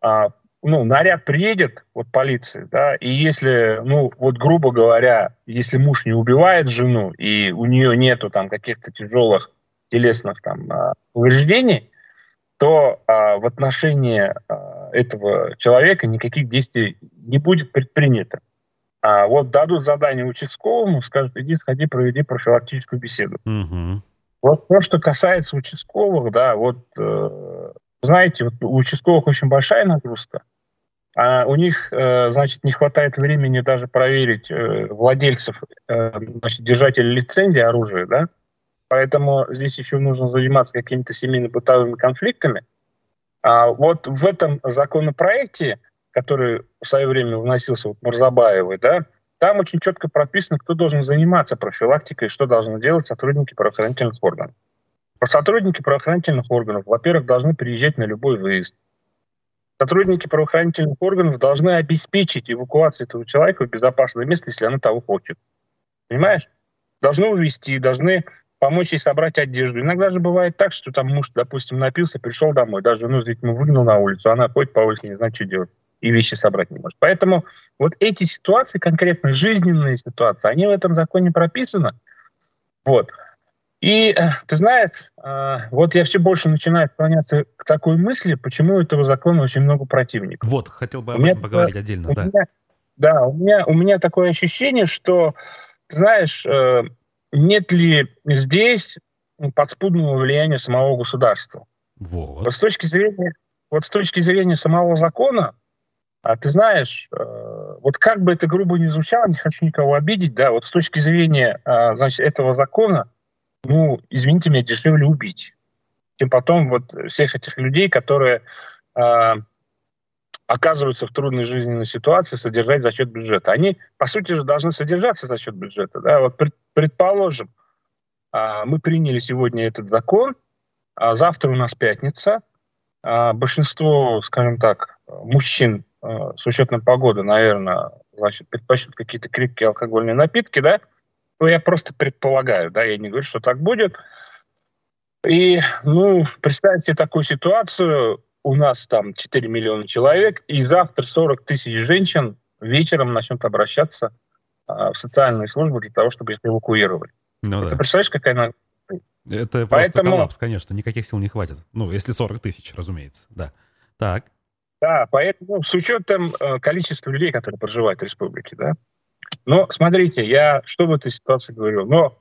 а, ну, наряд приедет, вот полиции, да, и если, ну, вот грубо говоря, если муж не убивает жену, и у нее нету там каких-то тяжелых телесных там а, повреждений, то а, в отношении а, этого человека никаких действий не будет предпринято. А вот дадут задание участковому, скажут, иди сходи, проведи профилактическую беседу. Угу. Вот то, что касается участковых, да, вот э, знаете, вот у участковых очень большая нагрузка, а у них, э, значит, не хватает времени даже проверить э, владельцев, э, значит, держателей лицензии оружия, да, поэтому здесь еще нужно заниматься какими-то семейно-бытовыми конфликтами. А вот в этом законопроекте, который в свое время вносился вот Мурзабаевой, да, там очень четко прописано, кто должен заниматься профилактикой, что должны делать сотрудники правоохранительных органов. Сотрудники правоохранительных органов, во-первых, должны приезжать на любой выезд. Сотрудники правоохранительных органов должны обеспечить эвакуацию этого человека в безопасное место, если она того хочет. Понимаешь? Должны увезти, должны помочь ей собрать одежду. Иногда же бывает так, что там муж, допустим, напился, пришел домой, даже с детьми выгнал на улицу, она ходит по улице, не знает, что делать, и вещи собрать не может. Поэтому вот эти ситуации, конкретно жизненные ситуации, они в этом законе прописаны. Вот. И э, ты знаешь, э, вот я все больше начинаю склоняться к такой мысли, почему у этого закона очень много противников. Вот, хотел бы об этом поговорить отдельно, да. Меня, да, у меня, у меня такое ощущение, что, знаешь, э, нет ли здесь подспудного влияния самого государства. Вот. вот с точки зрения, вот с точки зрения самого закона, а ты знаешь, вот как бы это грубо не звучало, не хочу никого обидеть, да, вот с точки зрения, значит, этого закона, ну, извините меня, дешевле убить, чем потом вот всех этих людей, которые э, оказываются в трудной жизненной ситуации, содержать за счет бюджета. Они, по сути же, должны содержаться за счет бюджета. Да? Вот пред, предположим, э, мы приняли сегодня этот закон, а завтра у нас пятница, а большинство, скажем так, мужчин э, с учетом погоды, наверное, значит, предпочтут какие-то крепкие алкогольные напитки, да, ну, я просто предполагаю, да, я не говорю, что так будет. И, ну, представьте такую ситуацию, у нас там 4 миллиона человек, и завтра 40 тысяч женщин вечером начнут обращаться а, в социальные службы для того, чтобы их эвакуировали. Ну, Ты да. представляешь, какая она... Это просто Поэтому... коллапс, конечно, никаких сил не хватит. Ну, если 40 тысяч, разумеется, да. Так. Да, поэтому с учетом э, количества людей, которые проживают в республике, да, но смотрите, я что в этой ситуации говорю? Но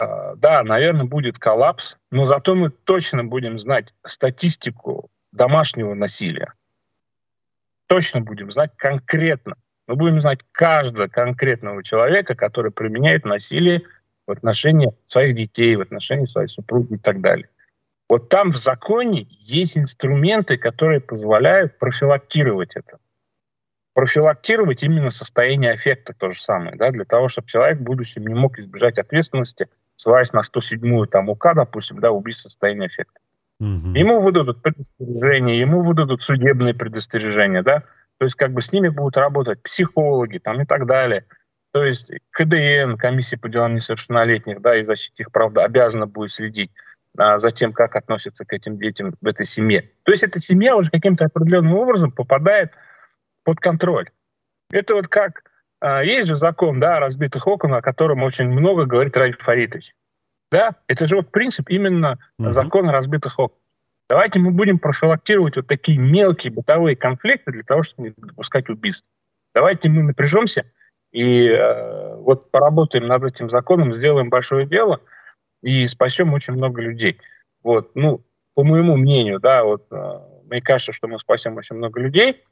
э, да, наверное, будет коллапс, но зато мы точно будем знать статистику домашнего насилия. Точно будем знать конкретно. Мы будем знать каждого конкретного человека, который применяет насилие в отношении своих детей, в отношении своей супруги и так далее. Вот там в законе есть инструменты, которые позволяют профилактировать это. Профилактировать именно состояние аффекта то же самое, да, для того, чтобы человек в будущем не мог избежать ответственности, ссылаясь на 107-ю там УК, допустим, да, убийство состояния аффекта. Угу. Ему выдадут предостережения, ему выдадут судебные предостережения, да, то есть как бы с ними будут работать психологи там и так далее. То есть КДН, комиссия по делам несовершеннолетних, да, и защите их прав, обязана будет следить а, за тем, как относятся к этим детям в этой семье. То есть эта семья уже каким-то определенным образом попадает под контроль. Это вот как а, есть же закон, да, разбитых окон, о котором очень много говорит Раиль Фаритович. Да, это же вот принцип именно закона разбитых окон. Давайте мы будем профилактировать вот такие мелкие бытовые конфликты для того, чтобы не допускать убийств. Давайте мы напряжемся и э, вот поработаем над этим законом, сделаем большое дело и спасем очень много людей. Вот, ну, по моему мнению, да, вот э, мне кажется, что мы спасем очень много людей.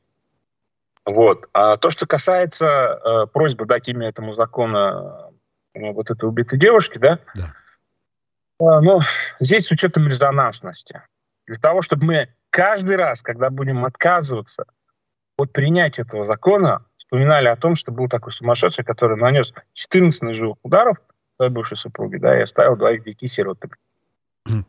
Вот. А то, что касается э, просьбы дать имя этому закону э, вот этой убитой девушки, да, да. Э, ну, здесь с учетом резонансности. Для того, чтобы мы каждый раз, когда будем отказываться от принятия этого закона, вспоминали о том, что был такой сумасшедший, который нанес 14 ножевых ударов своей бывшей супруге, да, и оставил двоих детей сиротами.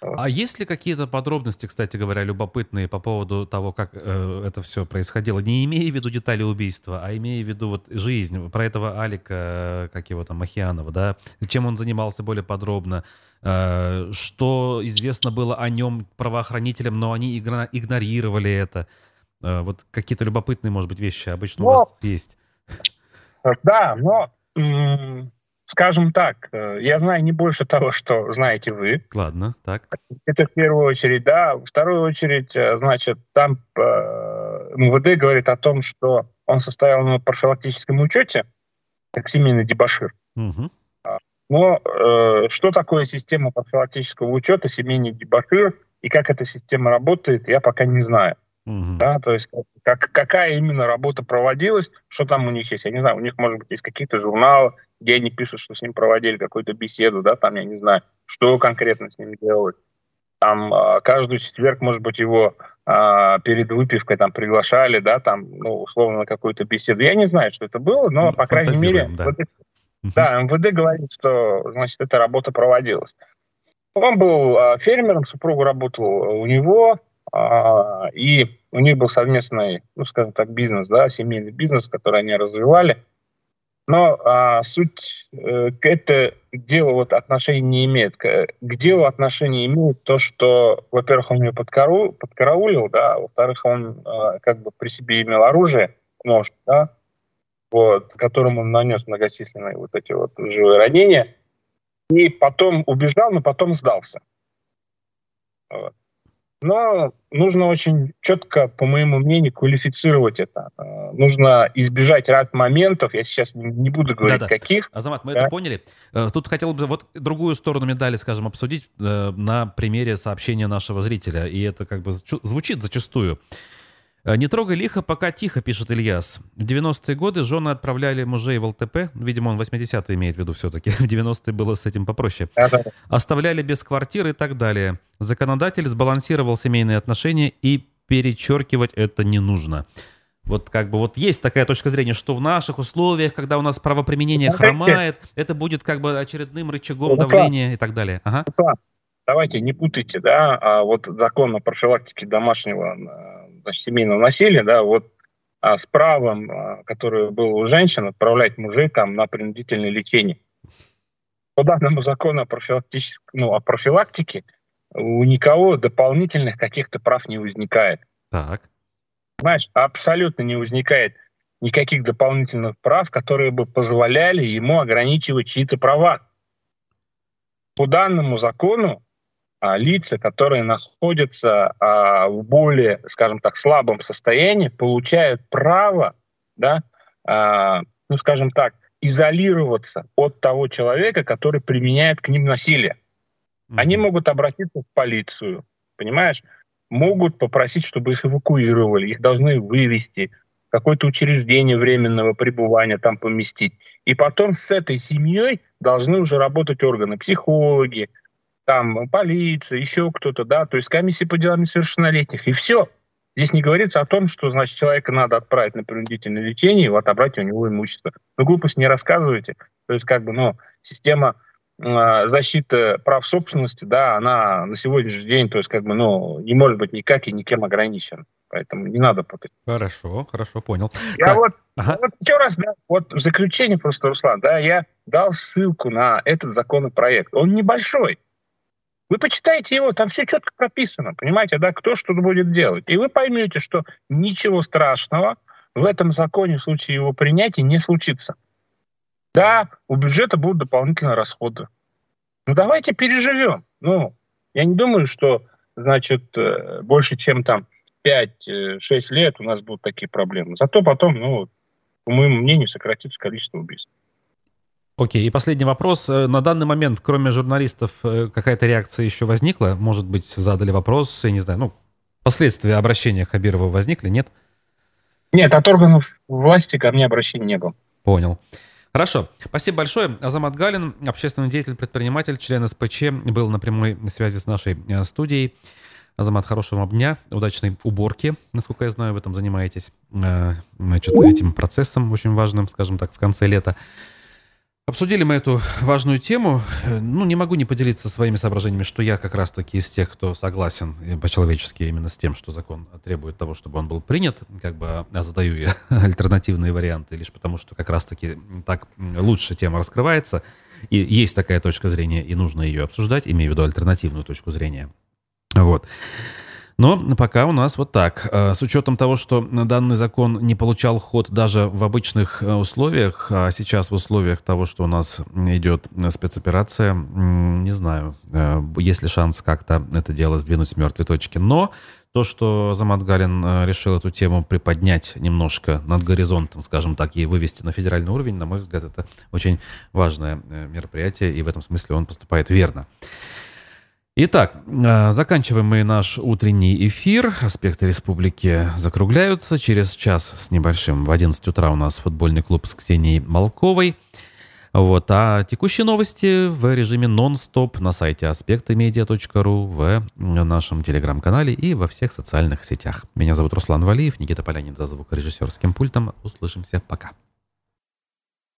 А есть ли какие-то подробности, кстати говоря, любопытные по поводу того, как э, это все происходило? Не имея в виду детали убийства, а имея в виду вот жизнь, про этого Алика, э, как его там, Махианова, да? Чем он занимался более подробно? Э, что известно было о нем правоохранителям, но они игнорировали это? Э, вот какие-то любопытные, может быть, вещи обычно но, у вас есть? Да, но скажем так, э, я знаю не больше того, что знаете вы. Ладно, так. Это в первую очередь, да. В вторую очередь, э, значит, там э, МВД говорит о том, что он состоял на профилактическом учете, как семейный дебашир. Угу. Но э, что такое система профилактического учета, семейный дебашир, и как эта система работает, я пока не знаю. Угу. Да, то есть как, какая именно работа проводилась, что там у них есть, я не знаю, у них, может быть, есть какие-то журналы, где они пишут, что с ним проводили какую-то беседу, да, там, я не знаю, что конкретно с ним делают. Там э, каждый четверг, может быть, его э, перед выпивкой там приглашали, да, там, ну, условно, на какую-то беседу. Я не знаю, что это было, но, ну, по крайней мере, да. МВД, да, МВД говорит, что, значит, эта работа проводилась. Он был э, фермером, супруга работала у него, э, и у них был совместный, ну, скажем так, бизнес, да, семейный бизнес, который они развивали. Но а, суть э, к это делу вот отношения не имеет. К, к делу отношения имеет то, что, во-первых, он ее подкару, подкараулил, да, а во-вторых, он а, как бы при себе имел оружие, нож, да, вот, которым он нанес многочисленные вот эти вот живые ранения, и потом убежал, но потом сдался. Вот. Но нужно очень четко, по моему мнению, квалифицировать это. Э, нужно избежать ряд моментов. Я сейчас не буду говорить, Да-да. каких. Азамат, мы да? это поняли. Э, тут хотел бы вот другую сторону медали, скажем, обсудить э, на примере сообщения нашего зрителя. И это как бы звучит зачастую. Э, «Не трогай лихо, пока тихо», пишет Ильяс. В 90-е годы жены отправляли мужей в ЛТП. Видимо, он 80-е имеет в виду все-таки. В 90-е было с этим попроще. Оставляли без квартиры и так далее. Законодатель сбалансировал семейные отношения и перечеркивать это не нужно. Вот как бы вот есть такая точка зрения, что в наших условиях, когда у нас правоприменение хромает, это будет как бы очередным рычагом давления и так далее. Ага. Давайте не путайте, да, а вот закон о профилактике домашнего значит, семейного насилия, да, вот а, с правом, а, которое было у женщин, отправлять мужей там на принудительное лечение. По данному закону о, ну, о профилактике у никого дополнительных каких-то прав не возникает. Так. Знаешь, абсолютно не возникает никаких дополнительных прав, которые бы позволяли ему ограничивать чьи-то права. По данному закону лица, которые находятся а, в более, скажем так, слабом состоянии, получают право, да, а, ну, скажем так, изолироваться от того человека, который применяет к ним насилие. Mm-hmm. Они могут обратиться в полицию, понимаешь? Могут попросить, чтобы их эвакуировали, их должны вывести. какое-то учреждение временного пребывания там поместить. И потом с этой семьей должны уже работать органы, психологи, там полиция, еще кто-то, да, то есть комиссия по делам несовершеннолетних, и все. Здесь не говорится о том, что, значит, человека надо отправить на принудительное лечение и отобрать у него имущество. Вы глупость не рассказывайте. То есть, как бы, ну, система э, защиты прав собственности, да, она на сегодняшний день, то есть, как бы, ну, не может быть никак и никем ограничена. Поэтому не надо путать. Хорошо, хорошо, понял. Я так. вот, ага. вот еще раз, да, вот в заключение просто, Руслан, да, я дал ссылку на этот законопроект. Он небольшой. Вы почитайте его, там все четко прописано, понимаете, да, кто что будет делать. И вы поймете, что ничего страшного в этом законе в случае его принятия не случится. Да, у бюджета будут дополнительные расходы. Ну давайте переживем. Ну, я не думаю, что, значит, э, больше чем там 5-6 лет у нас будут такие проблемы. Зато потом, ну, по моему мнению, сократится количество убийств. Окей, и последний вопрос. Э, на данный момент, кроме журналистов, э, какая-то реакция еще возникла? Может быть, задали вопрос, я не знаю, ну, последствия обращения Хабирова возникли, нет? Нет, от органов власти ко мне обращения не было. Понял. Хорошо. Спасибо большое. Азамат Галин, общественный деятель, предприниматель, член СПЧ, был на прямой связи с нашей э, студией. Азамат, хорошего вам дня, удачной уборки, насколько я знаю, вы этом занимаетесь. Значит, этим процессом очень важным, скажем так, в конце лета. Обсудили мы эту важную тему. Ну, не могу не поделиться своими соображениями, что я как раз-таки из тех, кто согласен по-человечески именно с тем, что закон требует того, чтобы он был принят. Как бы а задаю я альтернативные варианты лишь потому, что как раз-таки так лучше тема раскрывается. И есть такая точка зрения, и нужно ее обсуждать, имею в виду альтернативную точку зрения. Вот. Но пока у нас вот так. Э, с учетом того, что данный закон не получал ход даже в обычных э, условиях, а сейчас в условиях того, что у нас идет спецоперация, не знаю, э, есть ли шанс как-то это дело сдвинуть с мертвой точки. Но то, что Замат Галин решил эту тему приподнять немножко над горизонтом, скажем так, и вывести на федеральный уровень, на мой взгляд, это очень важное мероприятие, и в этом смысле он поступает верно. Итак, э, заканчиваем мы наш утренний эфир. Аспекты республики закругляются. Через час с небольшим в 11 утра у нас футбольный клуб с Ксенией Малковой. Вот. А текущие новости в режиме нон-стоп на сайте аспектымедиа.ру, в нашем телеграм-канале и во всех социальных сетях. Меня зовут Руслан Валиев, Никита Полянин за звукорежиссерским пультом. Услышимся. Пока.